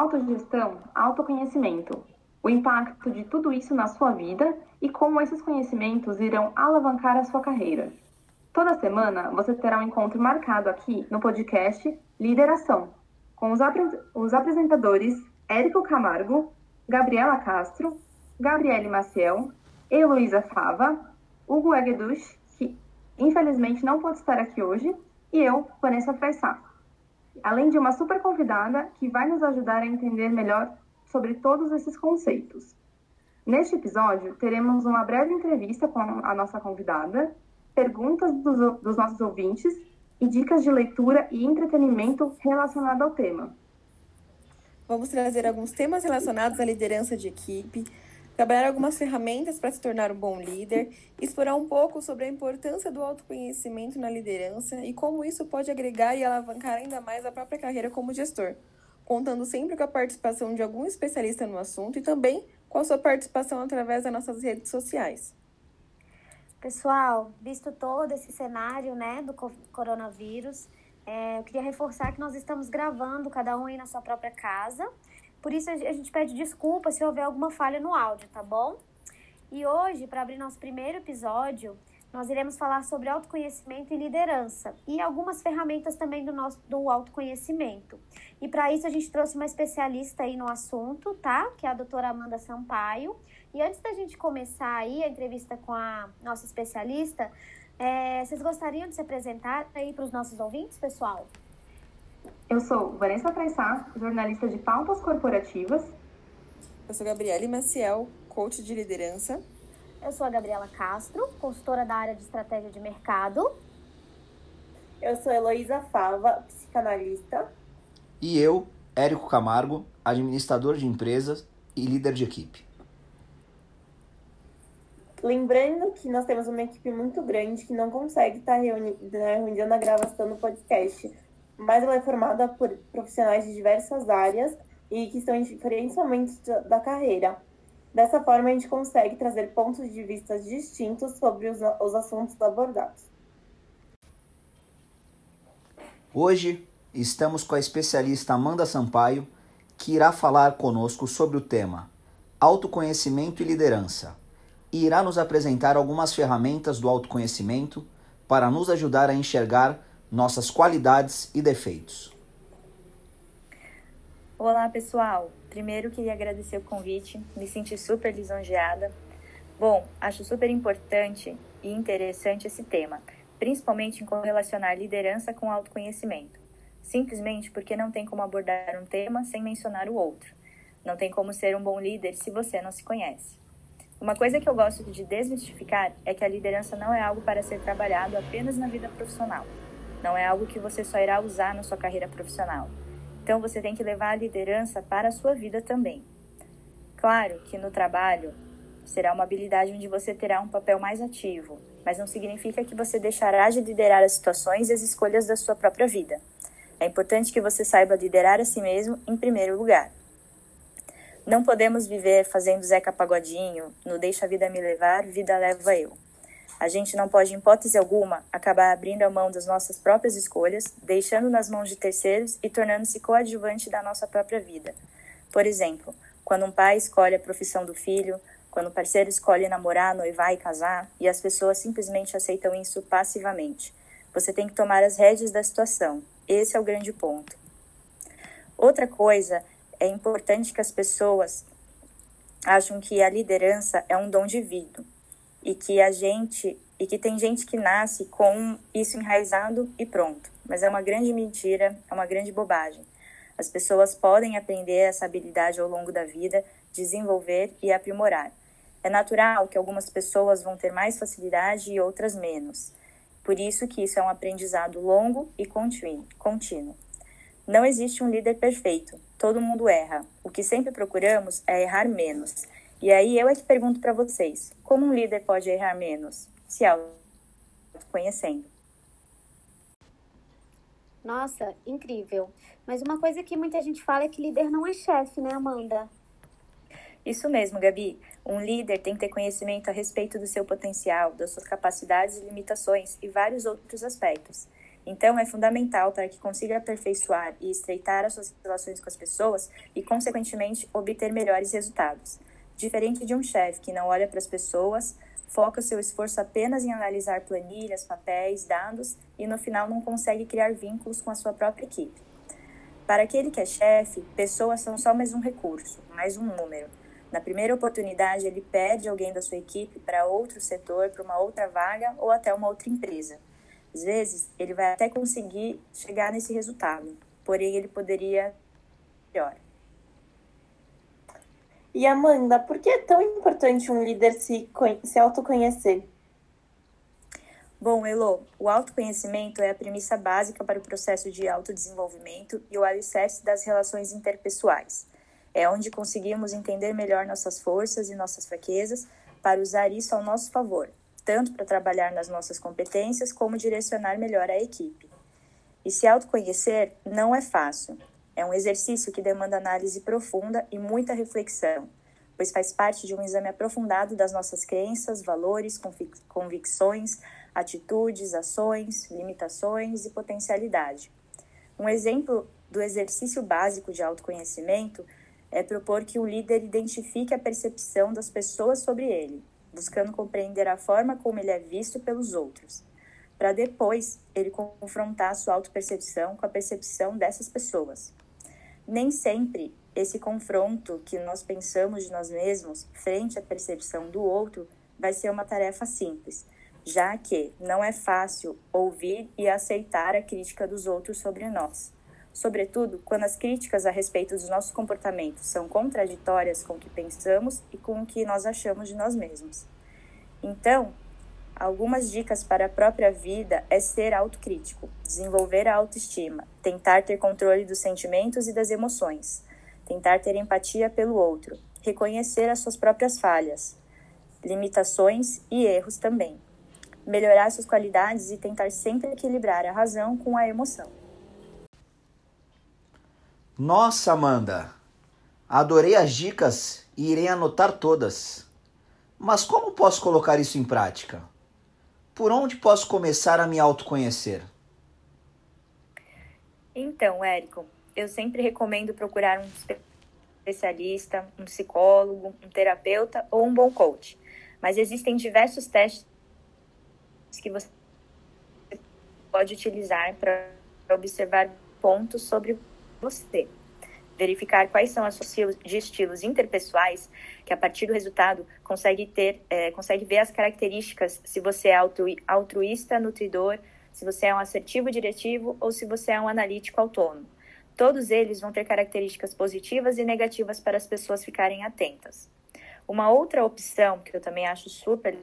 autogestão, autoconhecimento, o impacto de tudo isso na sua vida e como esses conhecimentos irão alavancar a sua carreira. Toda semana você terá um encontro marcado aqui no podcast Lideração, com os, os apresentadores Érico Camargo, Gabriela Castro, Gabriele Maciel, Heloísa Fava, Hugo Egedush, que infelizmente não pode estar aqui hoje, e eu, Vanessa Fressá. Além de uma super convidada que vai nos ajudar a entender melhor sobre todos esses conceitos. Neste episódio, teremos uma breve entrevista com a nossa convidada, perguntas dos, dos nossos ouvintes e dicas de leitura e entretenimento relacionado ao tema. Vamos trazer alguns temas relacionados à liderança de equipe, trabalhar algumas ferramentas para se tornar um bom líder, explorar um pouco sobre a importância do autoconhecimento na liderança e como isso pode agregar e alavancar ainda mais a própria carreira como gestor contando sempre com a participação de algum especialista no assunto e também com a sua participação através das nossas redes sociais. Pessoal, visto todo esse cenário né, do coronavírus, é, eu queria reforçar que nós estamos gravando, cada um aí na sua própria casa. Por isso a gente pede desculpa se houver alguma falha no áudio, tá bom? E hoje, para abrir nosso primeiro episódio, nós iremos falar sobre autoconhecimento e liderança e algumas ferramentas também do nosso do autoconhecimento. E para isso a gente trouxe uma especialista aí no assunto, tá? Que é a doutora Amanda Sampaio. E antes da gente começar aí a entrevista com a nossa especialista, é, vocês gostariam de se apresentar aí para os nossos ouvintes, pessoal? Eu sou Vanessa Freixá, jornalista de pautas corporativas. Eu sou Gabriele Maciel, coach de liderança. Eu sou a Gabriela Castro, consultora da área de estratégia de mercado. Eu sou Heloísa Fava, psicanalista. E eu, Érico Camargo, administrador de empresas e líder de equipe. Lembrando que nós temos uma equipe muito grande que não consegue estar reunida, né, reunida na gravação do podcast, mas ela é formada por profissionais de diversas áreas e que estão em diferentes momentos da carreira. Dessa forma, a gente consegue trazer pontos de vista distintos sobre os, os assuntos abordados. Hoje, estamos com a especialista Amanda Sampaio, que irá falar conosco sobre o tema Autoconhecimento e Liderança e irá nos apresentar algumas ferramentas do autoconhecimento para nos ajudar a enxergar nossas qualidades e defeitos. Olá, pessoal! Primeiro, queria agradecer o convite, me senti super lisonjeada. Bom, acho super importante e interessante esse tema, principalmente em correlacionar liderança com autoconhecimento. Simplesmente porque não tem como abordar um tema sem mencionar o outro. Não tem como ser um bom líder se você não se conhece. Uma coisa que eu gosto de desmistificar é que a liderança não é algo para ser trabalhado apenas na vida profissional. Não é algo que você só irá usar na sua carreira profissional então você tem que levar a liderança para a sua vida também. Claro que no trabalho será uma habilidade onde você terá um papel mais ativo, mas não significa que você deixará de liderar as situações e as escolhas da sua própria vida. É importante que você saiba liderar a si mesmo em primeiro lugar. Não podemos viver fazendo Zeca Pagodinho, no deixa a vida me levar, vida leva eu. A gente não pode, em hipótese alguma, acabar abrindo a mão das nossas próprias escolhas, deixando nas mãos de terceiros e tornando-se coadjuvante da nossa própria vida. Por exemplo, quando um pai escolhe a profissão do filho, quando o parceiro escolhe namorar, noivar e casar, e as pessoas simplesmente aceitam isso passivamente. Você tem que tomar as rédeas da situação. Esse é o grande ponto. Outra coisa é importante que as pessoas acham que a liderança é um dom divino e que a gente e que tem gente que nasce com isso enraizado e pronto. Mas é uma grande mentira, é uma grande bobagem. As pessoas podem aprender essa habilidade ao longo da vida, desenvolver e aprimorar. É natural que algumas pessoas vão ter mais facilidade e outras menos. Por isso que isso é um aprendizado longo e contínuo. Não existe um líder perfeito. Todo mundo erra. O que sempre procuramos é errar menos. E aí eu é que pergunto para vocês, como um líder pode errar menos? Se conhecendo. Nossa, incrível. Mas uma coisa que muita gente fala é que líder não é chefe, né, Amanda? Isso mesmo, Gabi. Um líder tem que ter conhecimento a respeito do seu potencial, das suas capacidades e limitações e vários outros aspectos. Então, é fundamental para que consiga aperfeiçoar e estreitar as suas relações com as pessoas e, consequentemente, obter melhores resultados. Diferente de um chefe que não olha para as pessoas, foca seu esforço apenas em analisar planilhas, papéis, dados e, no final, não consegue criar vínculos com a sua própria equipe. Para aquele que é chefe, pessoas são só mais um recurso, mais um número. Na primeira oportunidade, ele pede alguém da sua equipe para outro setor, para uma outra vaga ou até uma outra empresa. Às vezes, ele vai até conseguir chegar nesse resultado, porém, ele poderia melhor. E Amanda, por que é tão importante um líder se, se autoconhecer? Bom, Elo, o autoconhecimento é a premissa básica para o processo de autodesenvolvimento e o alicerce das relações interpessoais. É onde conseguimos entender melhor nossas forças e nossas fraquezas para usar isso ao nosso favor, tanto para trabalhar nas nossas competências como direcionar melhor a equipe. E se autoconhecer não é fácil. É um exercício que demanda análise profunda e muita reflexão, pois faz parte de um exame aprofundado das nossas crenças, valores, convicções, atitudes, ações, limitações e potencialidade. Um exemplo do exercício básico de autoconhecimento é propor que o líder identifique a percepção das pessoas sobre ele, buscando compreender a forma como ele é visto pelos outros, para depois ele confrontar a sua autopercepção com a percepção dessas pessoas. Nem sempre esse confronto que nós pensamos de nós mesmos frente à percepção do outro vai ser uma tarefa simples, já que não é fácil ouvir e aceitar a crítica dos outros sobre nós. Sobretudo quando as críticas a respeito dos nossos comportamentos são contraditórias com o que pensamos e com o que nós achamos de nós mesmos. Então, algumas dicas para a própria vida é ser autocrítico, desenvolver a autoestima, tentar ter controle dos sentimentos e das emoções, tentar ter empatia pelo outro, reconhecer as suas próprias falhas, limitações e erros também melhorar suas qualidades e tentar sempre equilibrar a razão com a emoção. Nossa, Amanda! Adorei as dicas e irei anotar todas. Mas como posso colocar isso em prática? Por onde posso começar a me autoconhecer? Então, Érico, eu sempre recomendo procurar um especialista, um psicólogo, um terapeuta ou um bom coach. Mas existem diversos testes que você pode utilizar para observar pontos sobre você. Verificar quais são as suas de estilos interpessoais, que a partir do resultado consegue ter, é, consegue ver as características, se você é altruísta, nutridor, se você é um assertivo diretivo ou se você é um analítico autônomo. Todos eles vão ter características positivas e negativas para as pessoas ficarem atentas. Uma outra opção que eu também acho super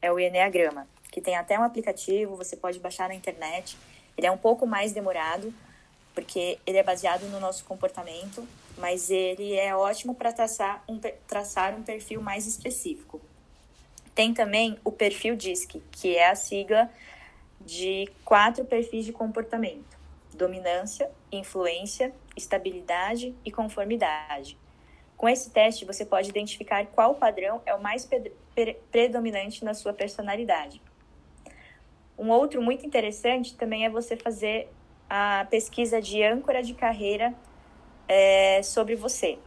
é o Enneagrama, que tem até um aplicativo, você pode baixar na internet. Ele é um pouco mais demorado, porque ele é baseado no nosso comportamento, mas ele é ótimo para traçar um, traçar um perfil mais específico. Tem também o perfil DISC, que é a sigla de quatro perfis de comportamento: dominância, influência, estabilidade e conformidade. Com esse teste, você pode identificar qual padrão é o mais predominante na sua personalidade. Um outro muito interessante também é você fazer a pesquisa de âncora de carreira é, sobre você,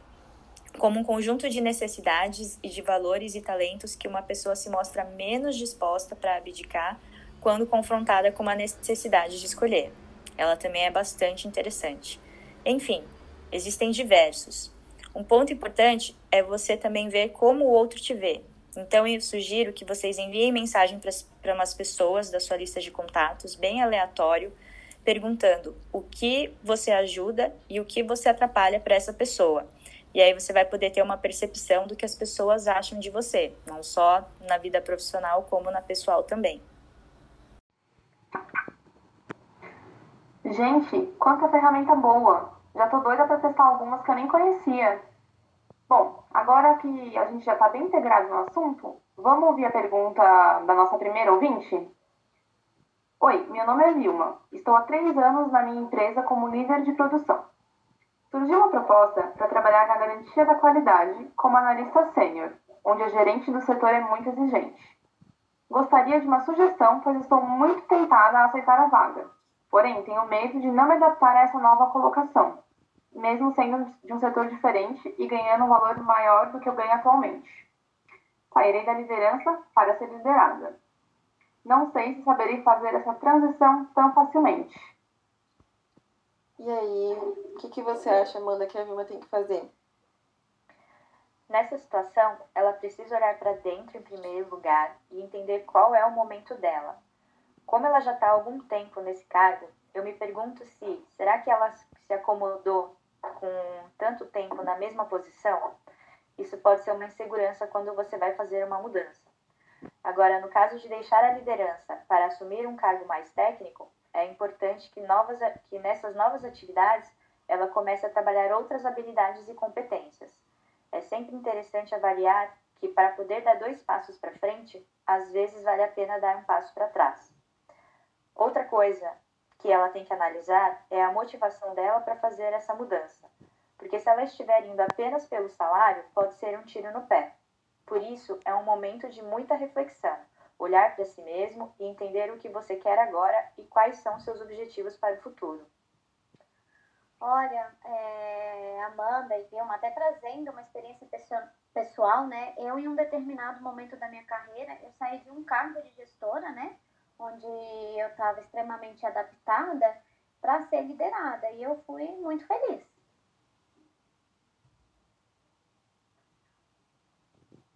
como um conjunto de necessidades e de valores e talentos que uma pessoa se mostra menos disposta para abdicar quando confrontada com uma necessidade de escolher. Ela também é bastante interessante. Enfim, existem diversos. Um ponto importante é você também ver como o outro te vê. Então, eu sugiro que vocês enviem mensagem para umas pessoas da sua lista de contatos, bem aleatório, perguntando o que você ajuda e o que você atrapalha para essa pessoa. E aí você vai poder ter uma percepção do que as pessoas acham de você, não só na vida profissional, como na pessoal também. Gente, quanta ferramenta boa! Já tô doida para testar algumas que eu nem conhecia. Bom, agora que a gente já está bem integrado no assunto, vamos ouvir a pergunta da nossa primeira ouvinte? Oi, meu nome é Vilma. Estou há três anos na minha empresa como líder de produção. Surgiu uma proposta para trabalhar na garantia da qualidade como analista sênior, onde a gerente do setor é muito exigente. Gostaria de uma sugestão, pois estou muito tentada a aceitar a vaga. Porém, tenho medo de não me adaptar a essa nova colocação, mesmo sendo de um setor diferente e ganhando um valor maior do que eu ganho atualmente. Sairei da liderança para ser liderada. Não sei se saberei fazer essa transição tão facilmente. E aí, o que, que você acha, Amanda, que a Vilma tem que fazer? Nessa situação, ela precisa olhar para dentro em primeiro lugar e entender qual é o momento dela. Como ela já está há algum tempo nesse cargo, eu me pergunto se será que ela se acomodou com tanto tempo na mesma posição? Isso pode ser uma insegurança quando você vai fazer uma mudança. Agora, no caso de deixar a liderança para assumir um cargo mais técnico, é importante que, novas, que nessas novas atividades ela comece a trabalhar outras habilidades e competências é sempre interessante avaliar que para poder dar dois passos para frente, às vezes vale a pena dar um passo para trás. Outra coisa que ela tem que analisar é a motivação dela para fazer essa mudança, porque se ela estiver indo apenas pelo salário, pode ser um tiro no pé. Por isso, é um momento de muita reflexão, olhar para si mesmo e entender o que você quer agora e quais são seus objetivos para o futuro. Olha, é, Amanda e Vilma, até trazendo uma experiência pessoal, né? Eu, em um determinado momento da minha carreira, eu saí de um cargo de gestora, né? Onde eu estava extremamente adaptada para ser liderada. E eu fui muito feliz.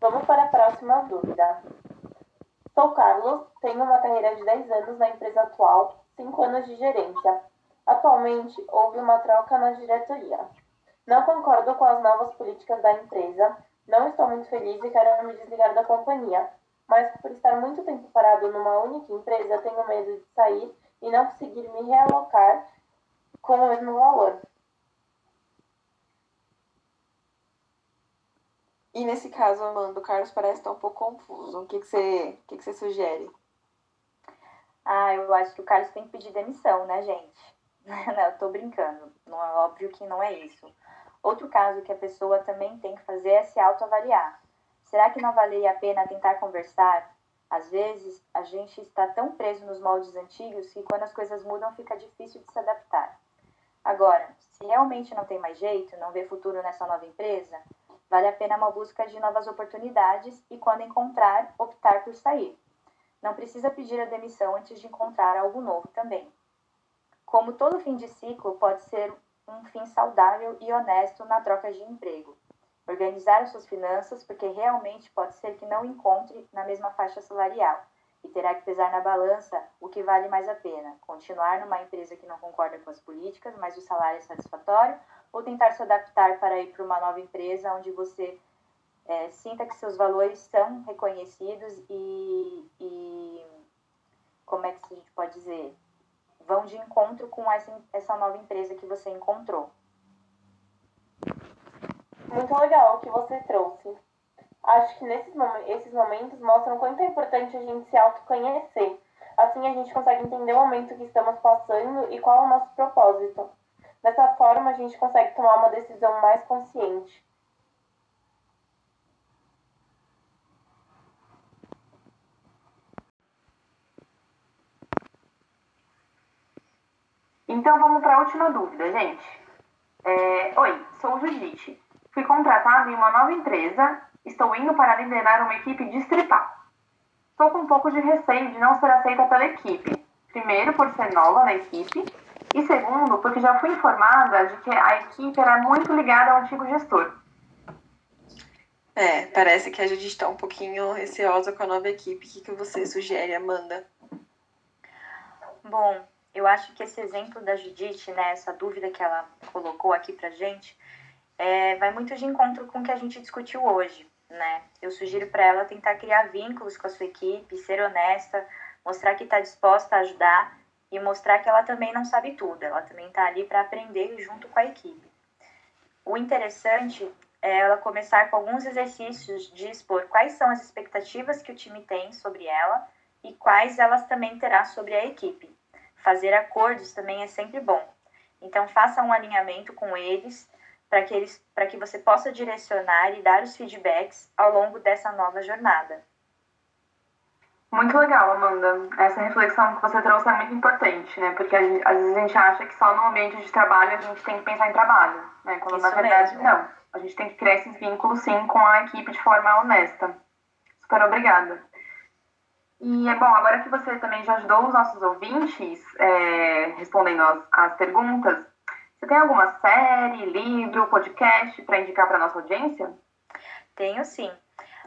Vamos para a próxima dúvida. Sou Carlos, tenho uma carreira de 10 anos na empresa atual, 5 anos de gerência Atualmente, houve uma troca na diretoria. Não concordo com as novas políticas da empresa, não estou muito feliz e quero me desligar da companhia. Mas por estar muito tempo parado numa única empresa, tenho medo de sair e não conseguir me realocar com o mesmo valor. E nesse caso, Amanda, o Carlos parece estar um pouco confuso. O que, que, você, o que, que você sugere? Ah, eu acho que o Carlos tem que pedir demissão, né, gente? não, eu tô brincando. Não é óbvio que não é isso. Outro caso que a pessoa também tem que fazer é se autoavaliar. Será que não valeria a pena tentar conversar? Às vezes, a gente está tão preso nos moldes antigos que quando as coisas mudam fica difícil de se adaptar. Agora, se realmente não tem mais jeito, não vê futuro nessa nova empresa, vale a pena uma busca de novas oportunidades e, quando encontrar, optar por sair. Não precisa pedir a demissão antes de encontrar algo novo também. Como todo fim de ciclo pode ser um fim saudável e honesto na troca de emprego. Organizar as suas finanças, porque realmente pode ser que não encontre na mesma faixa salarial e terá que pesar na balança o que vale mais a pena: continuar numa empresa que não concorda com as políticas, mas o salário é satisfatório, ou tentar se adaptar para ir para uma nova empresa onde você é, sinta que seus valores são reconhecidos e, e como é que a gente pode dizer? vão de encontro com essa, essa nova empresa que você encontrou. Muito legal o que você trouxe. Acho que nesses esses momentos mostram quanto é importante a gente se autoconhecer. Assim a gente consegue entender o momento que estamos passando e qual é o nosso propósito. Dessa forma, a gente consegue tomar uma decisão mais consciente. Então vamos para a última dúvida, gente. É, Oi, sou Judite. Fui contratada em uma nova empresa. Estou indo para liderar uma equipe distrital. Estou com um pouco de receio de não ser aceita pela equipe. Primeiro, por ser nova na equipe. E segundo, porque já fui informada de que a equipe era muito ligada ao antigo gestor. É, parece que a gente está um pouquinho receosa com a nova equipe. O que, que você sugere, Amanda? Bom, eu acho que esse exemplo da Judite, né, essa dúvida que ela colocou aqui pra gente, é, vai muito de encontro com o que a gente discutiu hoje, né? Eu sugiro para ela tentar criar vínculos com a sua equipe, ser honesta, mostrar que está disposta a ajudar e mostrar que ela também não sabe tudo, ela também está ali para aprender junto com a equipe. O interessante é ela começar com alguns exercícios de expor quais são as expectativas que o time tem sobre ela e quais elas também terá sobre a equipe fazer acordos também é sempre bom. Então faça um alinhamento com eles para que eles para que você possa direcionar e dar os feedbacks ao longo dessa nova jornada. Muito legal, Amanda. Essa reflexão que você trouxe é muito importante, né? Porque gente, às vezes a gente acha que só no ambiente de trabalho a gente tem que pensar em trabalho, né? Quando Isso na verdade mesmo. não. A gente tem que criar esses vínculos sim com a equipe de forma honesta. Super obrigada. E é bom, agora que você também já ajudou os nossos ouvintes é, respondendo as, as perguntas, você tem alguma série, livro, podcast para indicar para nossa audiência? Tenho sim.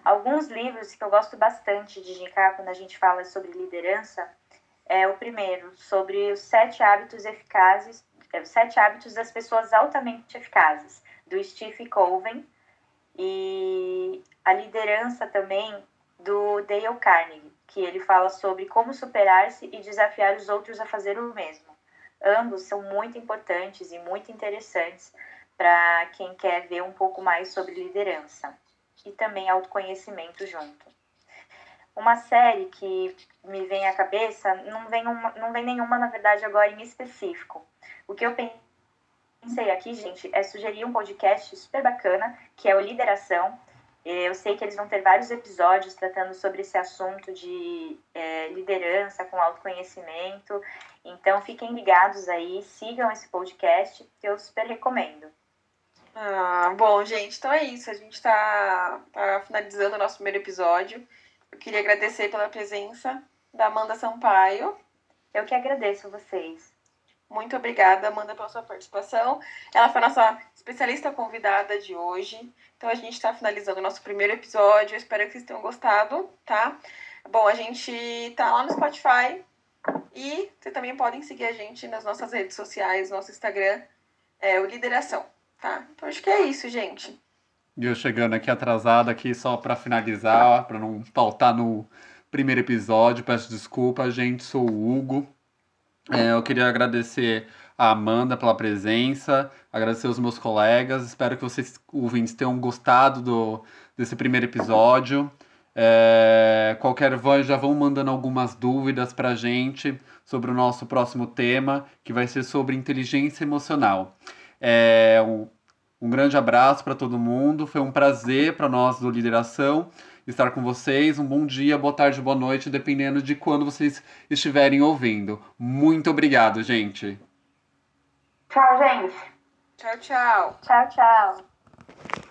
Alguns livros que eu gosto bastante de indicar quando a gente fala sobre liderança é o primeiro, sobre os sete hábitos eficazes, é, os sete hábitos das pessoas altamente eficazes, do Steve Colvin, e a liderança também do Dale Carnegie, que ele fala sobre como superar-se e desafiar os outros a fazer o mesmo. Ambos são muito importantes e muito interessantes para quem quer ver um pouco mais sobre liderança e também autoconhecimento junto. Uma série que me vem à cabeça, não vem, uma, não vem nenhuma, na verdade, agora em específico. O que eu pensei aqui, gente, é sugerir um podcast super bacana, que é o Lideração. Eu sei que eles vão ter vários episódios tratando sobre esse assunto de é, liderança com autoconhecimento. Então, fiquem ligados aí, sigam esse podcast, que eu super recomendo. Ah, bom, gente, então é isso. A gente está tá finalizando o nosso primeiro episódio. Eu queria agradecer pela presença da Amanda Sampaio. Eu que agradeço vocês. Muito obrigada, Amanda, pela sua participação. Ela foi a nossa especialista convidada de hoje. Então a gente está finalizando o nosso primeiro episódio. Eu espero que vocês tenham gostado, tá? Bom, a gente tá lá no Spotify e vocês também podem seguir a gente nas nossas redes sociais, nosso Instagram, é o Lideração. Tá? Então acho que é isso, gente. E eu chegando aqui atrasado aqui só para finalizar, para não faltar no primeiro episódio, peço desculpa, gente, sou o Hugo. É, eu queria agradecer a Amanda pela presença, agradecer os meus colegas, espero que vocês, ouvintes, tenham gostado do, desse primeiro episódio. É, qualquer voz já vão mandando algumas dúvidas para gente sobre o nosso próximo tema, que vai ser sobre inteligência emocional. É, um, um grande abraço para todo mundo. Foi um prazer para nós do Lideração estar com vocês. Um bom dia, boa tarde, boa noite, dependendo de quando vocês estiverem ouvindo. Muito obrigado, gente. Tchau, gente. Tchau, tchau. Tchau, tchau.